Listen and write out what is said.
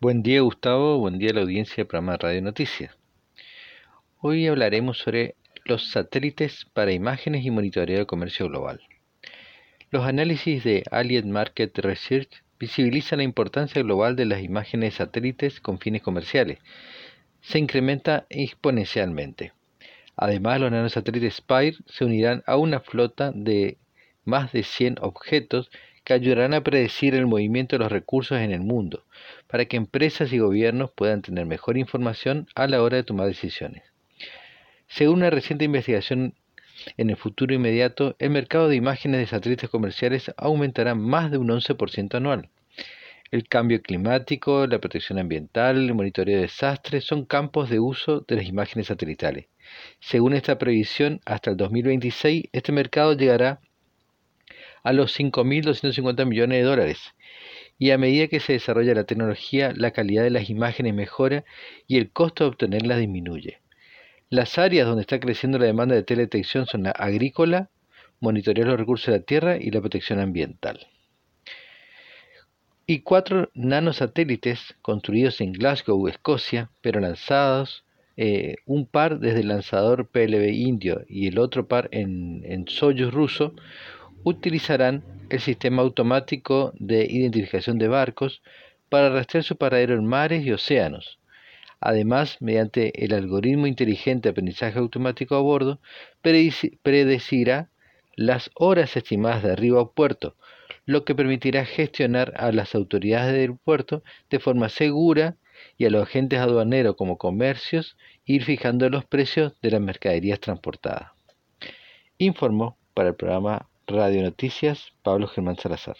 Buen día Gustavo, buen día a la audiencia del programa Radio Noticias. Hoy hablaremos sobre los satélites para imágenes y monitoreo de comercio global. Los análisis de Allied Market Research visibilizan la importancia global de las imágenes de satélites con fines comerciales. Se incrementa exponencialmente. Además, los nanosatélites Spire se unirán a una flota de más de 100 objetos que ayudarán a predecir el movimiento de los recursos en el mundo, para que empresas y gobiernos puedan tener mejor información a la hora de tomar decisiones. Según una reciente investigación, en el futuro inmediato, el mercado de imágenes de satélites comerciales aumentará más de un 11% anual. El cambio climático, la protección ambiental, el monitoreo de desastres son campos de uso de las imágenes satelitales. Según esta previsión, hasta el 2026 este mercado llegará a los 5.250 millones de dólares. Y a medida que se desarrolla la tecnología, la calidad de las imágenes mejora y el costo de obtenerlas disminuye. Las áreas donde está creciendo la demanda de teledetección son la agrícola, monitorear los recursos de la tierra y la protección ambiental. Y cuatro nanosatélites construidos en Glasgow, Escocia, pero lanzados eh, un par desde el lanzador PLB indio y el otro par en, en Soyuz ruso, utilizarán el sistema automático de identificación de barcos para rastrear su paradero en mares y océanos. Además, mediante el algoritmo inteligente de aprendizaje automático a bordo, predecirá las horas estimadas de arribo a puerto, lo que permitirá gestionar a las autoridades del puerto de forma segura y a los agentes aduaneros como comercios ir fijando los precios de las mercaderías transportadas. Informó para el programa Radio Noticias, Pablo Germán Salazar.